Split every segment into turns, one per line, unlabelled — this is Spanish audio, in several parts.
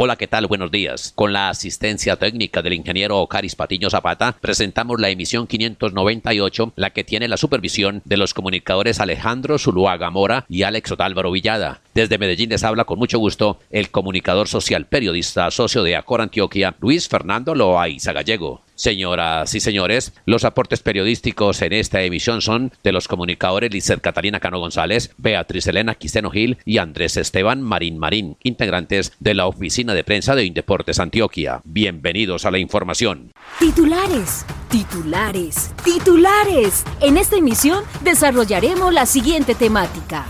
Hola, ¿qué tal? Buenos días. Con la asistencia técnica del ingeniero Ocaris Patiño Zapata, presentamos la emisión 598, la que tiene la supervisión de los comunicadores Alejandro Zuluaga Mora y Alex Otálvaro Villada. Desde Medellín les habla con mucho gusto el comunicador social, periodista, socio de Acor Antioquia, Luis Fernando Loaiza Gallego. Señoras y señores, los aportes periodísticos en esta emisión son de los comunicadores Lizer Catalina Cano González, Beatriz Elena Quisteno Gil y Andrés Esteban Marín Marín, integrantes de la oficina de prensa de Indeportes Antioquia. Bienvenidos a la información.
Titulares, titulares, titulares. En esta emisión desarrollaremos la siguiente temática.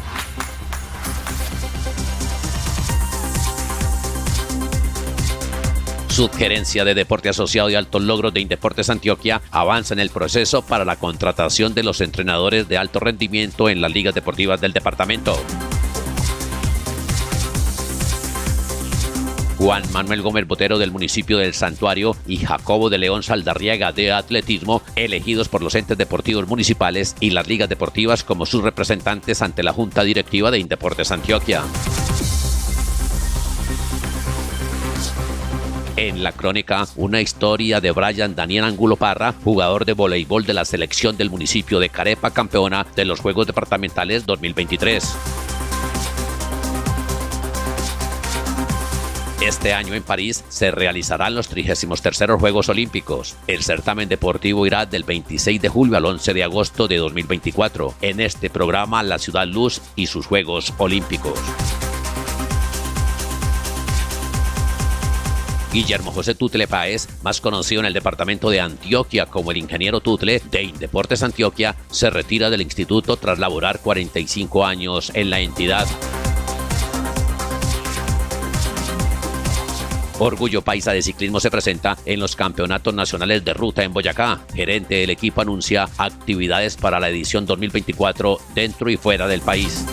Subgerencia de Deporte Asociado y Altos Logros de Indeportes Antioquia avanza en el proceso para la contratación de los entrenadores de alto rendimiento en las ligas deportivas del departamento. Juan Manuel Gómez Botero del municipio del Santuario y Jacobo de León Saldarriaga de Atletismo, elegidos por los entes deportivos municipales y las ligas deportivas como sus representantes ante la Junta Directiva de Indeportes Antioquia. En la crónica, una historia de Brian Daniel Angulo Parra, jugador de voleibol de la selección del municipio de Carepa, campeona de los Juegos Departamentales 2023. Este año en París se realizarán los 33 Juegos Olímpicos. El certamen deportivo irá del 26 de julio al 11 de agosto de 2024. En este programa, la Ciudad Luz y sus Juegos Olímpicos. Guillermo José Tutle Páez, más conocido en el departamento de Antioquia como el ingeniero Tutle de Indeportes Antioquia, se retira del instituto tras laborar 45 años en la entidad. Orgullo Paisa de Ciclismo se presenta en los campeonatos nacionales de ruta en Boyacá. Gerente del equipo anuncia actividades para la edición 2024 dentro y fuera del país.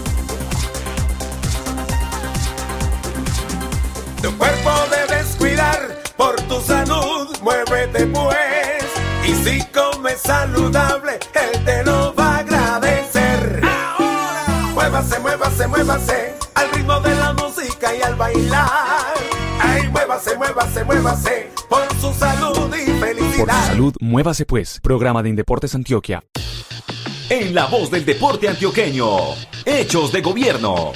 Muévete pues. Y si comes saludable, él te lo va a agradecer. Ahora, muévase, muévase, muévase al ritmo de la música y al bailar. Ay, muévase, muévase, muévase por su salud y felicidad.
Por su salud, muévase pues. Programa de Indeportes Antioquia.
En la voz del deporte antioqueño. Hechos de gobierno.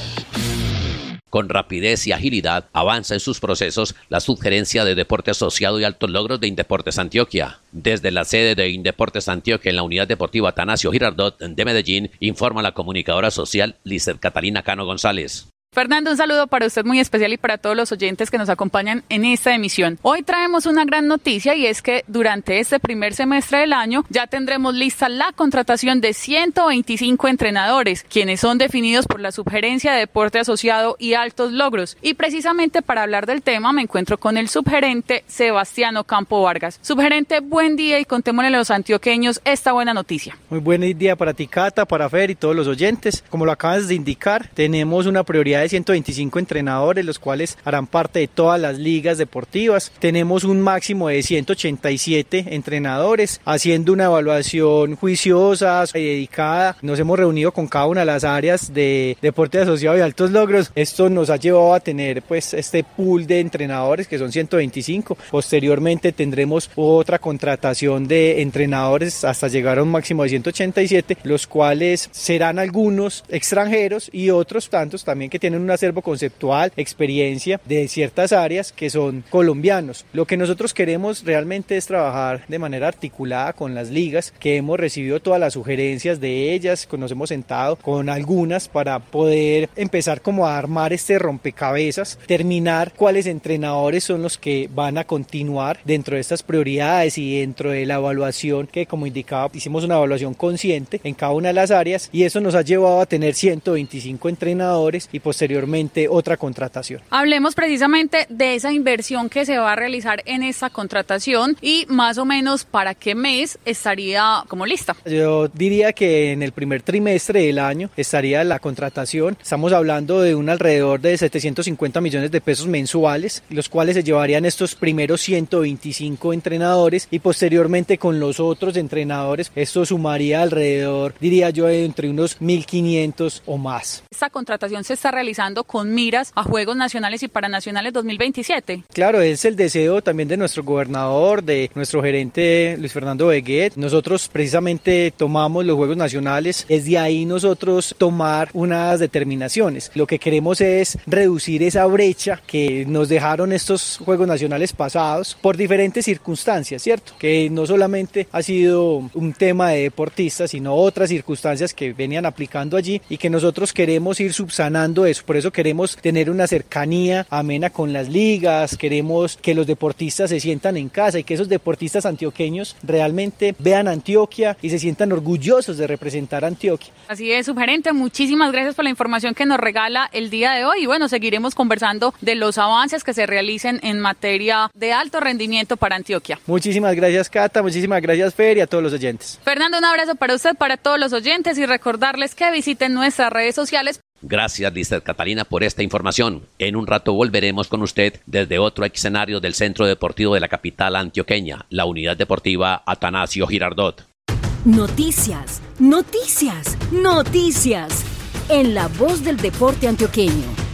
Con rapidez y agilidad avanza en sus procesos la Subgerencia de Deporte Asociado y Altos Logros de Indeportes Antioquia. Desde la sede de Indeportes Antioquia en la Unidad Deportiva Tanasio Girardot de Medellín, informa la comunicadora social Lizer Catalina Cano González.
Fernando, un saludo para usted muy especial y para todos los oyentes que nos acompañan en esta emisión. Hoy traemos una gran noticia y es que durante este primer semestre del año ya tendremos lista la contratación de 125 entrenadores, quienes son definidos por la Subgerencia de Deporte Asociado y Altos Logros. Y precisamente para hablar del tema me encuentro con el subgerente Sebastiano Campo Vargas. Subgerente, buen día y contémosle a los antioqueños esta buena noticia.
Muy buen día para ti, Cata, para Fer y todos los oyentes. Como lo acabas de indicar, tenemos una prioridad de 125 entrenadores, los cuales harán parte de todas las ligas deportivas. Tenemos un máximo de 187 entrenadores, haciendo una evaluación juiciosa y dedicada. Nos hemos reunido con cada una de las áreas de deporte asociado y altos logros. Esto nos ha llevado a tener pues este pool de entrenadores que son 125. Posteriormente tendremos otra contratación de entrenadores hasta llegar a un máximo de 187, los cuales serán algunos extranjeros y otros tantos también que tienen tienen un acervo conceptual, experiencia de ciertas áreas que son colombianos. Lo que nosotros queremos realmente es trabajar de manera articulada con las ligas, que hemos recibido todas las sugerencias de ellas, nos hemos sentado con algunas para poder empezar como a armar este rompecabezas, terminar cuáles entrenadores son los que van a continuar dentro de estas prioridades y dentro de la evaluación que como indicaba hicimos una evaluación consciente en cada una de las áreas y eso nos ha llevado a tener 125 entrenadores y pues posteriormente otra contratación.
Hablemos precisamente de esa inversión que se va a realizar en esta contratación y más o menos para qué mes estaría como lista.
Yo diría que en el primer trimestre del año estaría la contratación. Estamos hablando de un alrededor de 750 millones de pesos mensuales, los cuales se llevarían estos primeros 125 entrenadores y posteriormente con los otros entrenadores esto sumaría alrededor, diría yo, entre unos 1.500 o más.
Esta contratación se está realizando con miras a Juegos Nacionales y Paranacionales 2027.
Claro, es el deseo también de nuestro gobernador, de nuestro gerente Luis Fernando Beguet. Nosotros precisamente tomamos los Juegos Nacionales, es de ahí nosotros tomar unas determinaciones. Lo que queremos es reducir esa brecha que nos dejaron estos Juegos Nacionales pasados por diferentes circunstancias, ¿cierto? Que no solamente ha sido un tema de deportistas, sino otras circunstancias que venían aplicando allí y que nosotros queremos ir subsanando eso. Por eso queremos tener una cercanía amena con las ligas, queremos que los deportistas se sientan en casa y que esos deportistas antioqueños realmente vean Antioquia y se sientan orgullosos de representar a Antioquia.
Así es, sugerente, muchísimas gracias por la información que nos regala el día de hoy y bueno, seguiremos conversando de los avances que se realicen en materia de alto rendimiento para Antioquia.
Muchísimas gracias Cata, muchísimas gracias Fer y a todos los oyentes.
Fernando, un abrazo para usted, para todos los oyentes y recordarles que visiten nuestras redes sociales.
Gracias, Lister Catalina, por esta información. En un rato volveremos con usted desde otro escenario del Centro Deportivo de la capital antioqueña, la Unidad Deportiva Atanasio Girardot.
Noticias, noticias, noticias. En la voz del deporte antioqueño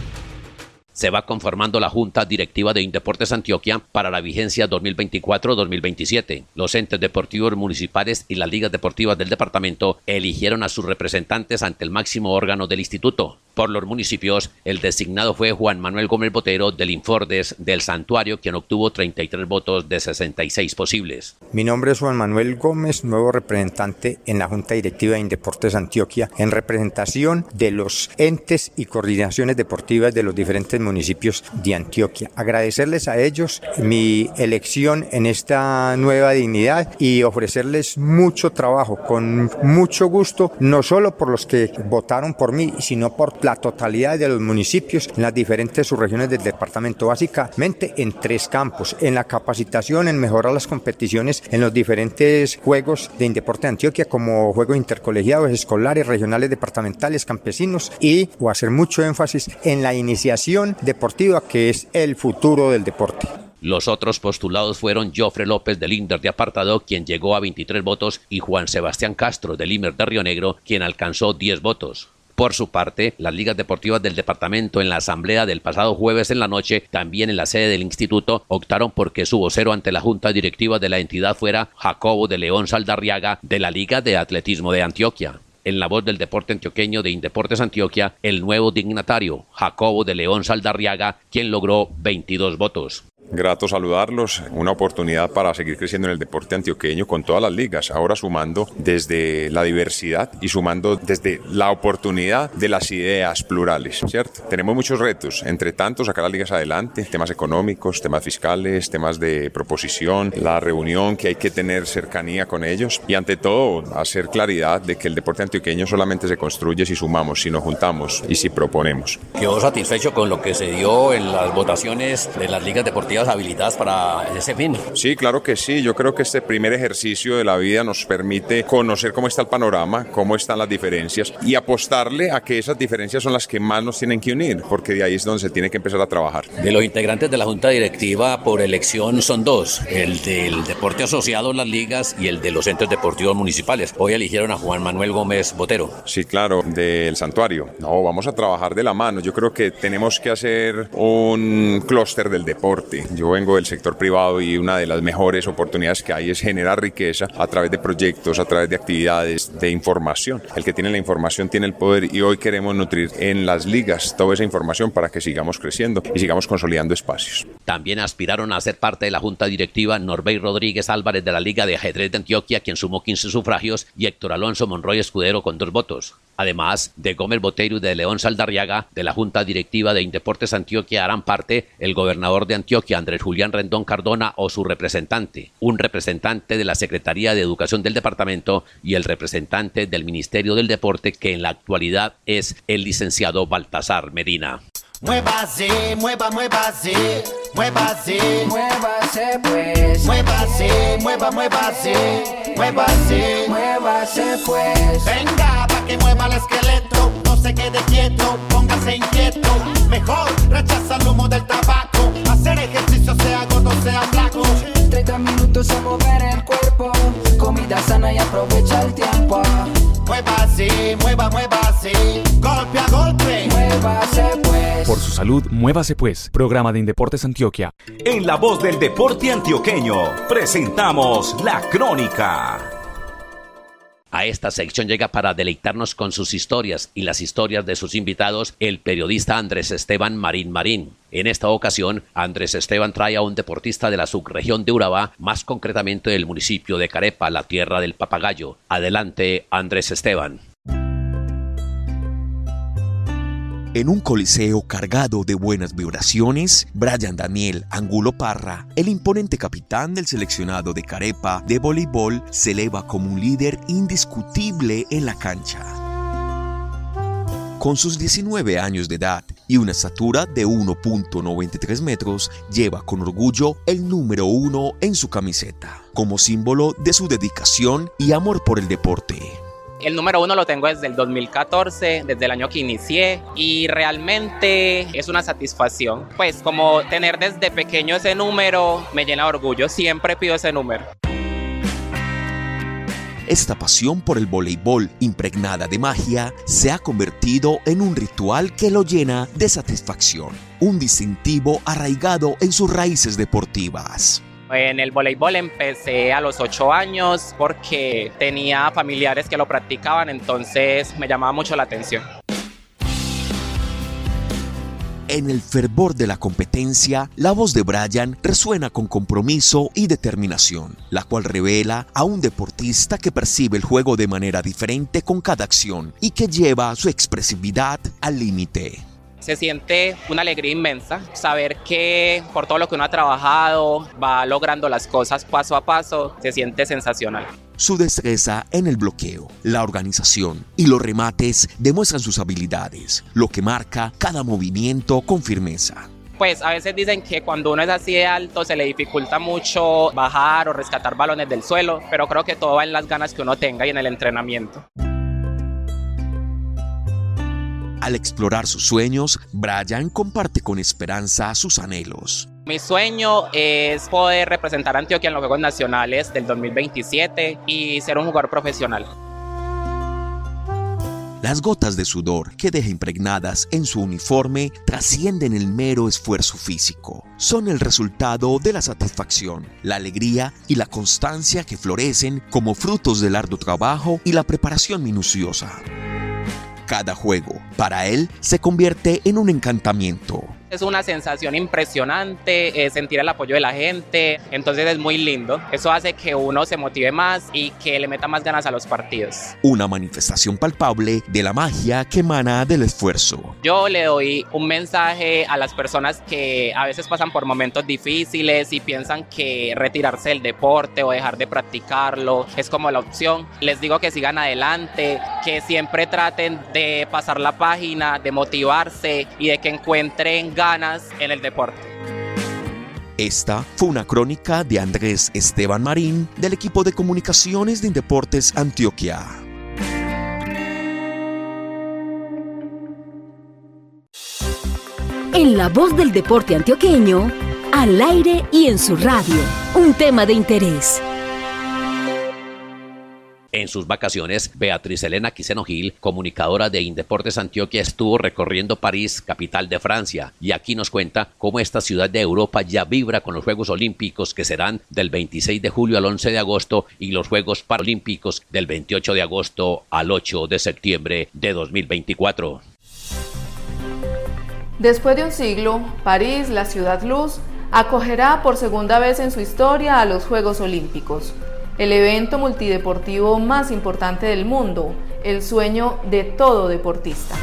se va conformando la Junta Directiva de Indeportes Antioquia para la vigencia 2024-2027. Los entes deportivos municipales y las ligas deportivas del departamento eligieron a sus representantes ante el máximo órgano del instituto. Por los municipios, el designado fue Juan Manuel Gómez Botero del Infordes del Santuario, quien obtuvo 33 votos de 66 posibles.
Mi nombre es Juan Manuel Gómez, nuevo representante en la Junta Directiva de Indeportes Antioquia, en representación de los entes y coordinaciones deportivas de los diferentes municipios de Antioquia. Agradecerles a ellos mi elección en esta nueva dignidad y ofrecerles mucho trabajo, con mucho gusto, no solo por los que votaron por mí, sino por la totalidad de los municipios en las diferentes subregiones del departamento, básicamente en tres campos, en la capacitación, en mejorar las competiciones en los diferentes juegos de Indeporte de Antioquia, como juegos intercolegiados, escolares, regionales, departamentales, campesinos, y o hacer mucho énfasis en la iniciación deportiva, que es el futuro del deporte.
Los otros postulados fueron Jofre López del Inder de Apartado, quien llegó a 23 votos, y Juan Sebastián Castro del Imer de Río Negro, quien alcanzó 10 votos. Por su parte, las ligas deportivas del departamento en la asamblea del pasado jueves en la noche, también en la sede del instituto, optaron porque su vocero ante la junta directiva de la entidad fuera Jacobo de León Saldarriaga de la Liga de Atletismo de Antioquia en la voz del deporte antioqueño de Indeportes Antioquia, el nuevo dignatario, Jacobo de León Saldarriaga, quien logró 22 votos.
Grato saludarlos, una oportunidad para seguir creciendo en el deporte antioqueño con todas las ligas, ahora sumando desde la diversidad y sumando desde la oportunidad de las ideas plurales, ¿cierto? Tenemos muchos retos, entre tanto sacar las ligas adelante, temas económicos, temas fiscales, temas de proposición, la reunión que hay que tener cercanía con ellos y ante todo hacer claridad de que el deporte antioqueño solamente se construye si sumamos, si nos juntamos y si proponemos.
Quedó satisfecho con lo que se dio en las votaciones de las ligas deportivas habilitadas para ese fin.
Sí, claro que sí. Yo creo que este primer ejercicio de la vida nos permite conocer cómo está el panorama, cómo están las diferencias y apostarle a que esas diferencias son las que más nos tienen que unir, porque de ahí es donde se tiene que empezar a trabajar.
De los integrantes de la Junta Directiva por elección son dos, el del deporte asociado, las ligas, y el de los entes deportivos municipales. Hoy eligieron a Juan Manuel Gómez Botero.
Sí, claro, del santuario. No, vamos a trabajar de la mano. Yo creo que tenemos que hacer un clúster del deporte yo vengo del sector privado y una de las mejores oportunidades que hay es generar riqueza a través de proyectos, a través de actividades, de información. El que tiene la información tiene el poder y hoy queremos nutrir en las ligas toda esa información para que sigamos creciendo y sigamos consolidando espacios.
También aspiraron a ser parte de la junta directiva Norbey Rodríguez Álvarez de la Liga de Ajedrez de Antioquia, quien sumó 15 sufragios, y Héctor Alonso Monroy Escudero con dos votos además de Gómez Botero y de León Saldarriaga, de la Junta Directiva de Indeportes Antioquia harán parte el gobernador de Antioquia, Andrés Julián Rendón Cardona o su representante, un representante de la Secretaría de Educación del departamento y el representante del Ministerio del Deporte que en la actualidad es el licenciado Baltasar Medina.
Muévase, mueva, muévase, muévase, muévase pues. Muévase, mueva, muévase, muévase, muévase pues. Venga, pa' que mueva el esqueleto, no se quede quieto, póngase inquieto. Mejor rechaza el humo del tabaco, hacer ejercicio sea gordo, sea flaco. 30 minutos a mover el cuerpo, comida sana y aprovecha el tiempo. Muévase, mueva, muévase, golpe a golpe, muévase pues.
Por su salud, muévase pues. Programa de Indeportes Antioquia.
En la voz del deporte antioqueño, presentamos La Crónica.
A esta sección llega para deleitarnos con sus historias y las historias de sus invitados el periodista Andrés Esteban Marín Marín. En esta ocasión, Andrés Esteban trae a un deportista de la subregión de Urabá, más concretamente del municipio de Carepa, la tierra del papagayo. Adelante, Andrés Esteban.
En un coliseo cargado de buenas vibraciones, Brian Daniel Angulo Parra, el imponente capitán del seleccionado de Carepa de voleibol, se eleva como un líder indiscutible en la cancha. Con sus 19 años de edad y una estatura de 1.93 metros, lleva con orgullo el número uno en su camiseta, como símbolo de su dedicación y amor por el deporte.
El número uno lo tengo desde el 2014, desde el año que inicié y realmente es una satisfacción. Pues como tener desde pequeño ese número me llena de orgullo, siempre pido ese número.
Esta pasión por el voleibol impregnada de magia se ha convertido en un ritual que lo llena de satisfacción, un distintivo arraigado en sus raíces deportivas.
En el voleibol empecé a los 8 años porque tenía familiares que lo practicaban, entonces me llamaba mucho la atención.
En el fervor de la competencia, la voz de Brian resuena con compromiso y determinación, la cual revela a un deportista que percibe el juego de manera diferente con cada acción y que lleva su expresividad al límite.
Se siente una alegría inmensa saber que por todo lo que uno ha trabajado va logrando las cosas paso a paso, se siente sensacional.
Su destreza en el bloqueo, la organización y los remates demuestran sus habilidades, lo que marca cada movimiento con firmeza.
Pues a veces dicen que cuando uno es así de alto se le dificulta mucho bajar o rescatar balones del suelo, pero creo que todo va en las ganas que uno tenga y en el entrenamiento.
Al explorar sus sueños, Brian comparte con esperanza sus anhelos.
Mi sueño es poder representar a Antioquia en los Juegos Nacionales del 2027 y ser un jugador profesional.
Las gotas de sudor que deja impregnadas en su uniforme trascienden el mero esfuerzo físico. Son el resultado de la satisfacción, la alegría y la constancia que florecen como frutos del arduo trabajo y la preparación minuciosa. Cada juego, para él, se convierte en un encantamiento.
Es una sensación impresionante eh, sentir el apoyo de la gente, entonces es muy lindo. Eso hace que uno se motive más y que le meta más ganas a los partidos.
Una manifestación palpable de la magia que emana del esfuerzo.
Yo le doy un mensaje a las personas que a veces pasan por momentos difíciles y piensan que retirarse del deporte o dejar de practicarlo es como la opción. Les digo que sigan adelante, que siempre traten de pasar la página, de motivarse y de que encuentren ganas en el deporte.
Esta fue una crónica de Andrés Esteban Marín del equipo de comunicaciones de Indeportes Antioquia.
En la voz del deporte antioqueño, al aire y en su radio, un tema de interés.
En sus vacaciones, Beatriz Elena Quiseno Gil, comunicadora de Indeportes Antioquia, estuvo recorriendo París, capital de Francia, y aquí nos cuenta cómo esta ciudad de Europa ya vibra con los Juegos Olímpicos que serán del 26 de julio al 11 de agosto y los Juegos Paralímpicos del 28 de agosto al 8 de septiembre de 2024.
Después de un siglo, París, la ciudad luz, acogerá por segunda vez en su historia a los Juegos Olímpicos el evento multideportivo más importante del mundo, el sueño de todo deportista.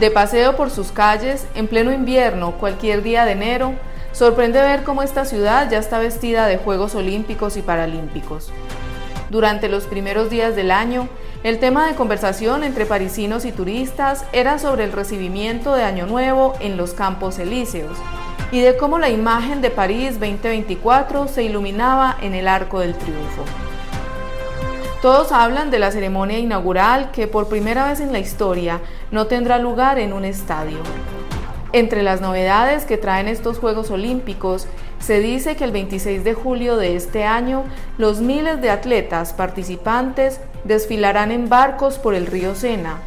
De paseo por sus calles, en pleno invierno, cualquier día de enero, sorprende ver cómo esta ciudad ya está vestida de Juegos Olímpicos y Paralímpicos. Durante los primeros días del año, el tema de conversación entre parisinos y turistas era sobre el recibimiento de Año Nuevo en los Campos Elíseos y de cómo la imagen de París 2024 se iluminaba en el Arco del Triunfo. Todos hablan de la ceremonia inaugural que por primera vez en la historia no tendrá lugar en un estadio. Entre las novedades que traen estos Juegos Olímpicos, se dice que el 26 de julio de este año los miles de atletas participantes desfilarán en barcos por el río Sena,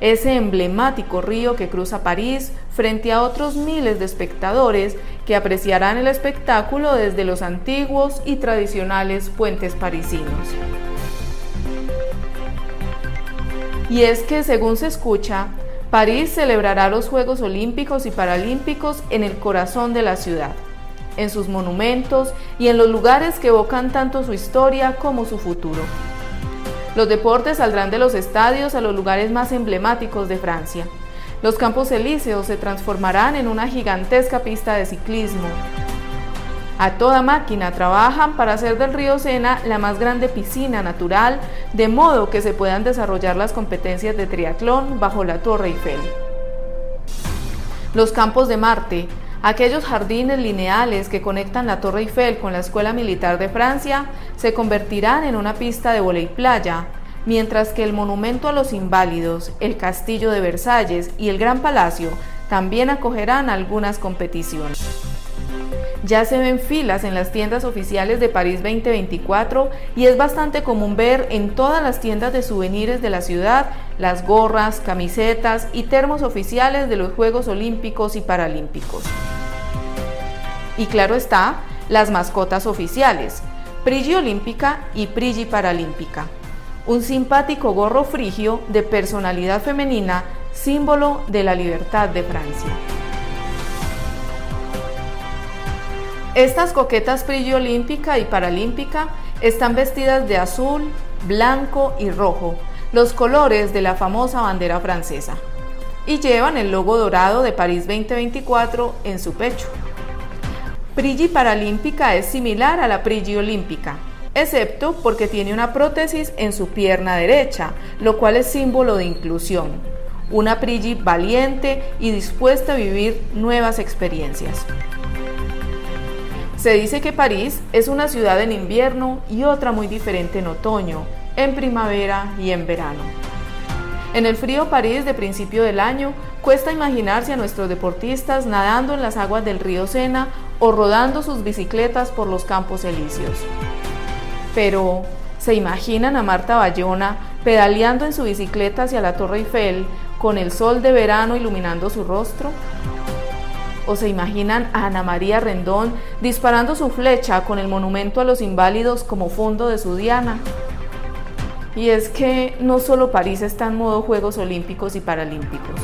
ese emblemático río que cruza París frente a otros miles de espectadores que apreciarán el espectáculo desde los antiguos y tradicionales puentes parisinos. Y es que, según se escucha, París celebrará los Juegos Olímpicos y Paralímpicos en el corazón de la ciudad, en sus monumentos y en los lugares que evocan tanto su historia como su futuro. Los deportes saldrán de los estadios a los lugares más emblemáticos de Francia. Los campos elíseos se transformarán en una gigantesca pista de ciclismo, a toda máquina trabajan para hacer del río Sena la más grande piscina natural, de modo que se puedan desarrollar las competencias de triatlón bajo la Torre Eiffel. Los campos de Marte, aquellos jardines lineales que conectan la Torre Eiffel con la Escuela Militar de Francia, se convertirán en una pista de volei playa, mientras que el Monumento a los Inválidos, el Castillo de Versalles y el Gran Palacio también acogerán algunas competiciones. Ya se ven filas en las tiendas oficiales de París 2024 y es bastante común ver en todas las tiendas de souvenirs de la ciudad las gorras, camisetas y termos oficiales de los Juegos Olímpicos y Paralímpicos. Y claro está, las mascotas oficiales, Prigi Olímpica y Prigi Paralímpica. Un simpático gorro frigio de personalidad femenina, símbolo de la libertad de Francia. Estas coquetas Prigi Olímpica y Paralímpica están vestidas de azul, blanco y rojo, los colores de la famosa bandera francesa, y llevan el logo dorado de París 2024 en su pecho. Prigi Paralímpica es similar a la Prigi Olímpica, excepto porque tiene una prótesis en su pierna derecha, lo cual es símbolo de inclusión. Una Prigi valiente y dispuesta a vivir nuevas experiencias. Se dice que París es una ciudad en invierno y otra muy diferente en otoño, en primavera y en verano. En el frío París de principio del año, cuesta imaginarse a nuestros deportistas nadando en las aguas del río Sena o rodando sus bicicletas por los campos elíseos. Pero, ¿se imaginan a Marta Bayona pedaleando en su bicicleta hacia la Torre Eiffel con el sol de verano iluminando su rostro? o se imaginan a Ana María Rendón disparando su flecha con el monumento a los inválidos como fondo de su diana. Y es que no solo París está en modo Juegos Olímpicos y Paralímpicos.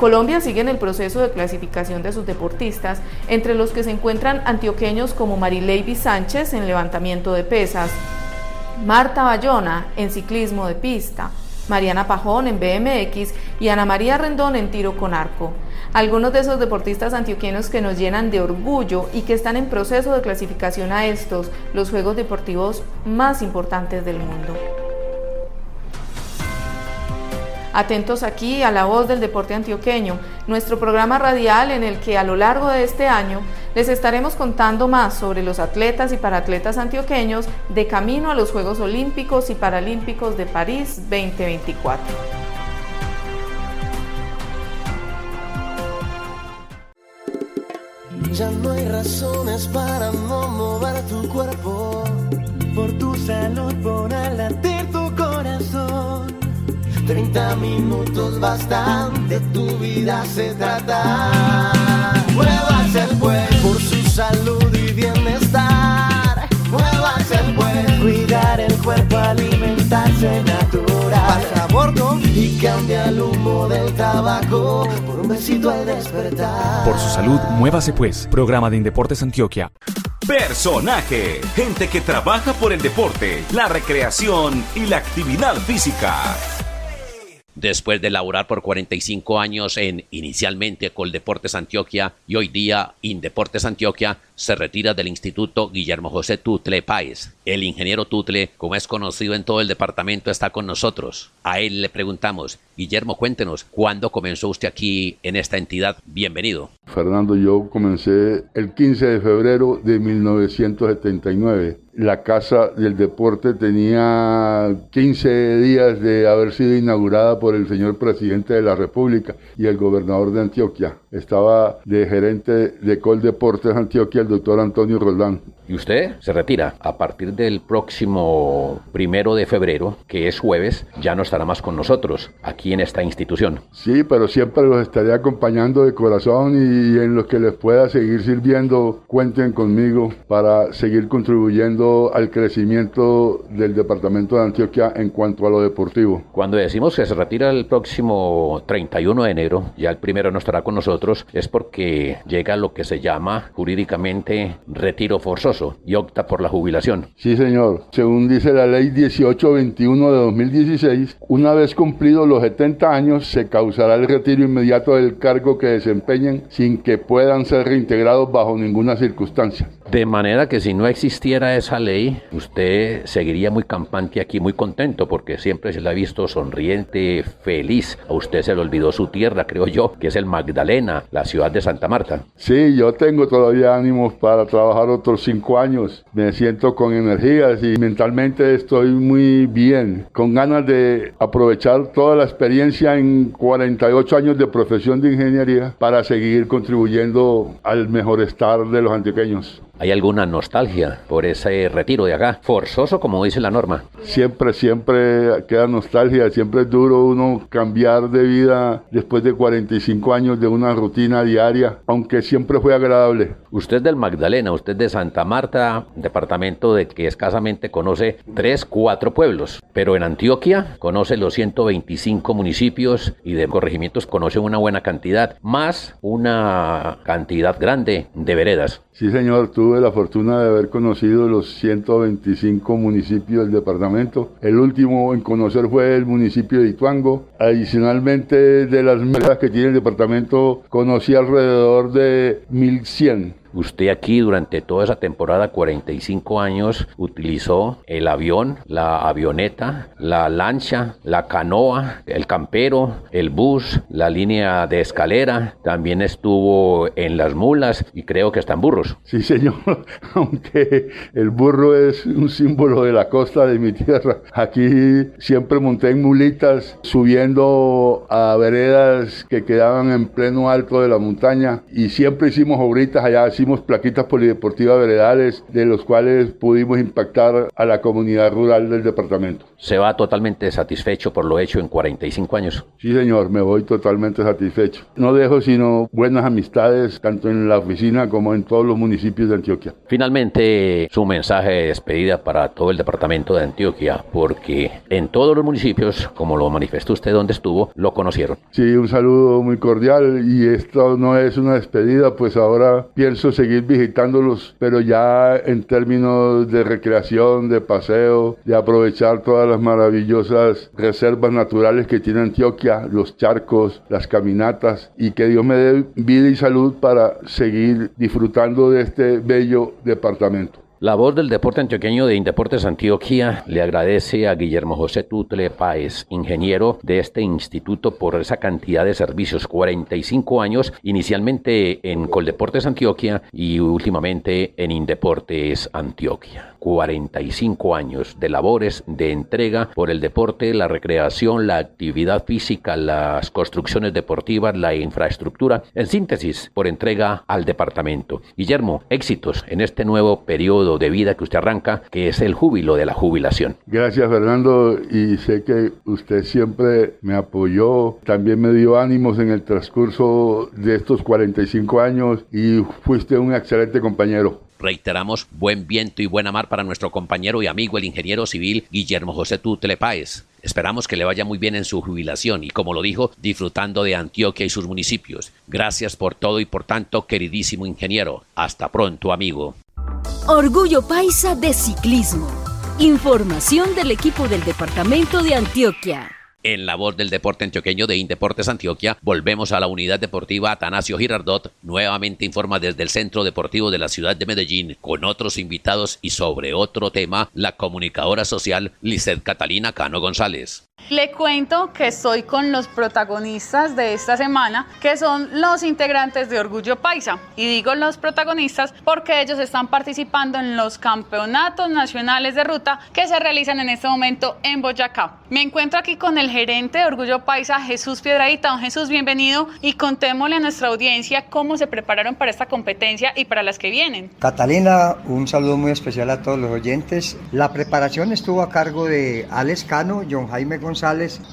Colombia sigue en el proceso de clasificación de sus deportistas, entre los que se encuentran antioqueños como Marileiby Sánchez en levantamiento de pesas, Marta Bayona en ciclismo de pista, Mariana Pajón en BMX y Ana María Rendón en tiro con arco. Algunos de esos deportistas antioqueños que nos llenan de orgullo y que están en proceso de clasificación a estos, los Juegos Deportivos más importantes del mundo. Atentos aquí a la voz del deporte antioqueño, nuestro programa radial en el que a lo largo de este año les estaremos contando más sobre los atletas y paratletas antioqueños de camino a los Juegos Olímpicos y Paralímpicos de París 2024.
Ya no hay razones para no mover tu cuerpo, por tu salud, por. 30 minutos bastante, tu vida se trata. Muévase pues por su salud y bienestar. Muévase pues, cuidar el cuerpo, alimentarse natural. Pasa a bordo y cambia el humo del tabaco por un besito al despertar.
Por su salud, muévase pues. Programa de Indeportes Antioquia.
Personaje, gente que trabaja por el deporte, la recreación y la actividad física.
Después de laborar por 45 años en inicialmente Coldeportes Antioquia y hoy día Indeportes Antioquia, se retira del Instituto Guillermo José Tutle Páez. El ingeniero Tutle, como es conocido en todo el departamento, está con nosotros. A él le preguntamos, Guillermo, cuéntenos, ¿cuándo comenzó usted aquí en esta entidad? Bienvenido.
Fernando, yo comencé el 15 de febrero de 1979 la Casa del Deporte tenía 15 días de haber sido inaugurada por el señor presidente de la República y el gobernador de Antioquia. Estaba de gerente de Coldeportes Antioquia el doctor Antonio Roldán.
Y usted se retira a partir del próximo primero de febrero, que es jueves, ya no estará más con nosotros aquí en esta institución.
Sí, pero siempre los estaré acompañando de corazón y en los que les pueda seguir sirviendo, cuenten conmigo para seguir contribuyendo al crecimiento del departamento de Antioquia en cuanto a lo deportivo.
Cuando decimos que se retira el próximo 31 de enero, ya el primero no estará con nosotros, es porque llega lo que se llama jurídicamente retiro forzoso y opta por la jubilación.
Sí, señor. Según dice la ley 1821 de 2016, una vez cumplidos los 70 años, se causará el retiro inmediato del cargo que desempeñen sin que puedan ser reintegrados bajo ninguna circunstancia.
De manera que si no existiera esa ley, usted seguiría muy campante aquí, muy contento, porque siempre se le ha visto sonriente, feliz. A usted se le olvidó su tierra, creo yo, que es el Magdalena, la ciudad de Santa Marta.
Sí, yo tengo todavía ánimos para trabajar otros cinco años. Me siento con energías y mentalmente estoy muy bien, con ganas de aprovechar toda la experiencia en 48 años de profesión de ingeniería para seguir contribuyendo al mejor estar de los antioqueños.
¿Hay alguna nostalgia por ese retiro de acá? Forzoso, como dice la norma.
Siempre, siempre queda nostalgia. Siempre es duro uno cambiar de vida después de 45 años de una rutina diaria, aunque siempre fue agradable.
Usted del Magdalena, usted de Santa Marta, departamento de que escasamente conoce tres, cuatro pueblos, pero en Antioquia conoce los 125 municipios y de corregimientos conoce una buena cantidad, más una cantidad grande de veredas.
Sí, señor, tuve la fortuna de haber conocido los 125 municipios del departamento. El último en conocer fue el municipio de Ituango. Adicionalmente, de las metas que tiene el departamento, conocí alrededor de 1100.
Usted aquí durante toda esa temporada, 45 años, utilizó el avión, la avioneta, la lancha, la canoa, el campero, el bus, la línea de escalera, también estuvo en las mulas y creo que está en burros.
Sí, señor, aunque el burro es un símbolo de la costa de mi tierra. Aquí siempre monté en mulitas subiendo a veredas que quedaban en pleno alto de la montaña y siempre hicimos obritas allá hicimos plaquitas polideportivas veredales de los cuales pudimos impactar a la comunidad rural del departamento.
¿Se va totalmente satisfecho por lo hecho en 45 años?
Sí, señor, me voy totalmente satisfecho. No dejo sino buenas amistades tanto en la oficina como en todos los municipios de Antioquia.
Finalmente, su mensaje de despedida para todo el departamento de Antioquia, porque en todos los municipios, como lo manifestó usted donde estuvo, lo conocieron.
Sí, un saludo muy cordial y esto no es una despedida, pues ahora pienso seguir visitándolos, pero ya en términos de recreación, de paseo, de aprovechar todas las maravillosas reservas naturales que tiene Antioquia, los charcos, las caminatas, y que Dios me dé vida y salud para seguir disfrutando de este bello departamento.
La voz del deporte antioqueño de Indeportes Antioquia le agradece a Guillermo José Tutle Páez, ingeniero de este instituto, por esa cantidad de servicios, 45 años, inicialmente en Coldeportes Antioquia y últimamente en Indeportes Antioquia. 45 años de labores de entrega por el deporte, la recreación, la actividad física, las construcciones deportivas, la infraestructura, en síntesis, por entrega al departamento. Guillermo, éxitos en este nuevo periodo de vida que usted arranca, que es el júbilo de la jubilación.
Gracias Fernando y sé que usted siempre me apoyó, también me dio ánimos en el transcurso de estos 45 años y fuiste un excelente compañero.
Reiteramos buen viento y buena mar para nuestro compañero y amigo el ingeniero civil Guillermo José Tutle Páez. Esperamos que le vaya muy bien en su jubilación y, como lo dijo, disfrutando de Antioquia y sus municipios. Gracias por todo y por tanto, queridísimo ingeniero. Hasta pronto, amigo.
Orgullo Paisa de Ciclismo. Información del equipo del Departamento de Antioquia.
En la voz del deporte antioqueño de Indeportes Antioquia, volvemos a la unidad deportiva Atanasio Girardot, nuevamente informa desde el Centro Deportivo de la ciudad de Medellín, con otros invitados y sobre otro tema, la comunicadora social Lizeth Catalina Cano González.
Le cuento que estoy con los protagonistas de esta semana, que son los integrantes de Orgullo Paisa. Y digo los protagonistas porque ellos están participando en los campeonatos nacionales de ruta que se realizan en este momento en Boyacá. Me encuentro aquí con el gerente de Orgullo Paisa, Jesús Piedradita. Don Jesús, bienvenido y contémosle a nuestra audiencia cómo se prepararon para esta competencia y para las que vienen.
Catalina, un saludo muy especial a todos los oyentes. La preparación estuvo a cargo de Alex Cano, John Jaime González,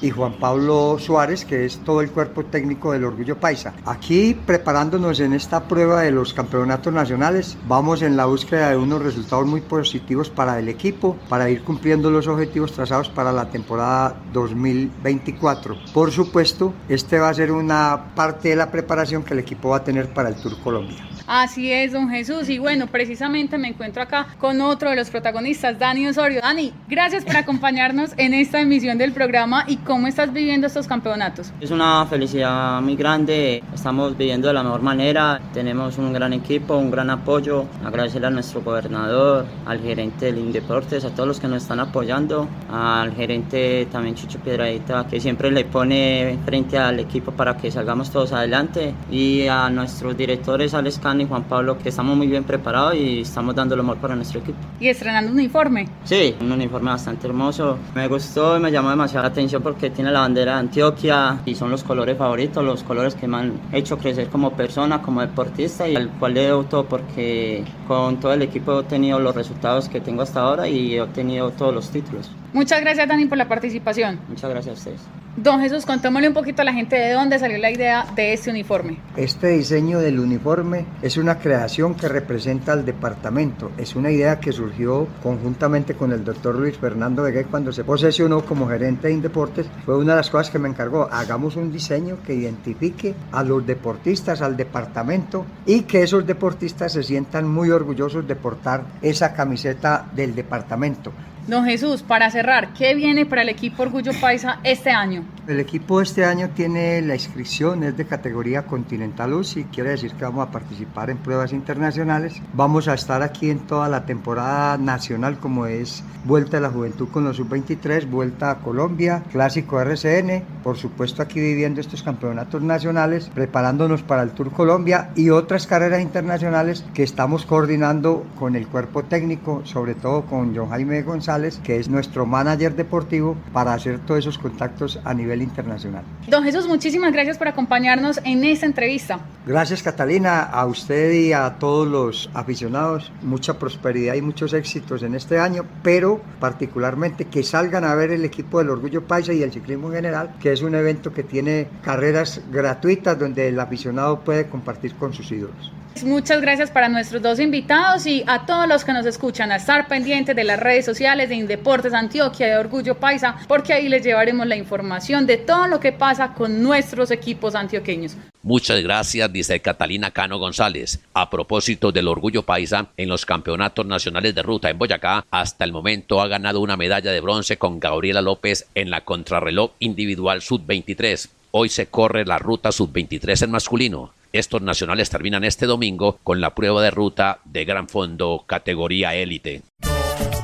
Y Juan Pablo Suárez, que es todo el cuerpo técnico del Orgullo Paisa. Aquí preparándonos en esta prueba de los campeonatos nacionales, vamos en la búsqueda de unos resultados muy positivos para el equipo, para ir cumpliendo los objetivos trazados para la temporada 2024. Por supuesto, este va a ser una parte de la preparación que el equipo va a tener para el Tour Colombia.
Así es, don Jesús. Y bueno, precisamente me encuentro acá con otro de los protagonistas, Dani Osorio. Dani, gracias por acompañarnos en esta emisión del programa y cómo estás viviendo estos campeonatos.
Es una felicidad muy grande. Estamos viviendo de la mejor manera. Tenemos un gran equipo, un gran apoyo. Agradecerle a nuestro gobernador, al gerente del Indeportes, a todos los que nos están apoyando, al gerente también Chucho Piedradita, que siempre le pone frente al equipo para que salgamos todos adelante, y a nuestros directores, Alex Y Juan Pablo, que estamos muy bien preparados y estamos dando lo mejor para nuestro equipo.
¿Y estrenando un uniforme?
Sí, un uniforme bastante hermoso. Me gustó y me llamó demasiado la atención porque tiene la bandera de Antioquia y son los colores favoritos, los colores que me han hecho crecer como persona, como deportista y al cual le debo todo porque con todo el equipo he tenido los resultados que tengo hasta ahora y he obtenido todos los títulos.
Muchas gracias Dani por la participación.
Muchas gracias a ustedes.
Don Jesús, contémosle un poquito a la gente de dónde salió la idea de este uniforme.
Este diseño del uniforme es una creación que representa al departamento. Es una idea que surgió conjuntamente con el doctor Luis Fernando Vegué cuando se posesionó como gerente de Indeportes. Fue una de las cosas que me encargó. Hagamos un diseño que identifique a los deportistas, al departamento y que esos deportistas se sientan muy orgullosos de portar esa camiseta del departamento.
Don Jesús, para cerrar, ¿qué viene para el equipo Orgullo Paisa este año?
El equipo este año tiene la inscripción, es de categoría Continental UCI, quiere decir que vamos a participar en pruebas internacionales. Vamos a estar aquí en toda la temporada nacional como es Vuelta a la Juventud con los Sub-23, Vuelta a Colombia, Clásico RCN, por supuesto aquí viviendo estos campeonatos nacionales, preparándonos para el Tour Colombia y otras carreras internacionales que estamos coordinando con el cuerpo técnico, sobre todo con John Jaime González que es nuestro manager deportivo, para hacer todos esos contactos a nivel internacional.
Don Jesús, muchísimas gracias por acompañarnos en esta entrevista.
Gracias Catalina, a usted y a todos los aficionados, mucha prosperidad y muchos éxitos en este año, pero particularmente que salgan a ver el equipo del Orgullo Paisa y el ciclismo en general, que es un evento que tiene carreras gratuitas donde el aficionado puede compartir con sus ídolos.
Muchas gracias para nuestros dos invitados y a todos los que nos escuchan a estar pendientes de las redes sociales de Indeportes Antioquia de Orgullo Paisa, porque ahí les llevaremos la información de todo lo que pasa con nuestros equipos antioqueños.
Muchas gracias, dice Catalina Cano González. A propósito del Orgullo Paisa, en los campeonatos nacionales de ruta en Boyacá, hasta el momento ha ganado una medalla de bronce con Gabriela López en la contrarreloj individual Sub-23. Hoy se corre la ruta Sub-23 en masculino. Estos nacionales terminan este domingo con la prueba de ruta de gran fondo categoría élite.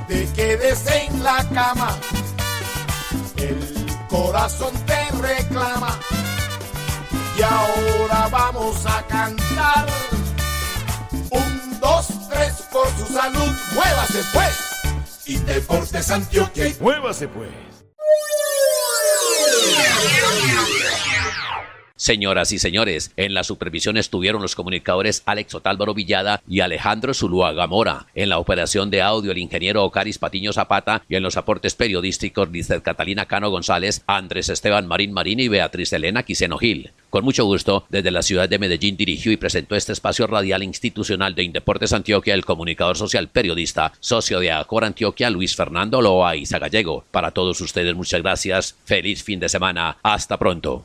Te quedes en la cama, el corazón te reclama. Y ahora vamos a cantar. Un, dos, tres, por su salud, muévase pues. Y Deportes Antioquia.
Muévase pues.
Señoras y señores, en la supervisión estuvieron los comunicadores Alex Otálvaro Villada y Alejandro Zuluaga Mora. En la operación de audio, el ingeniero Ocaris Patiño Zapata y en los aportes periodísticos, Lizeth Catalina Cano González, Andrés Esteban Marín Marín y Beatriz Elena Quiseno Gil. Con mucho gusto, desde la ciudad de Medellín dirigió y presentó este espacio radial institucional de Indeportes Antioquia el comunicador social periodista, socio de Acor Antioquia, Luis Fernando Loaiza Gallego. Para todos ustedes, muchas gracias. Feliz fin de semana. Hasta pronto.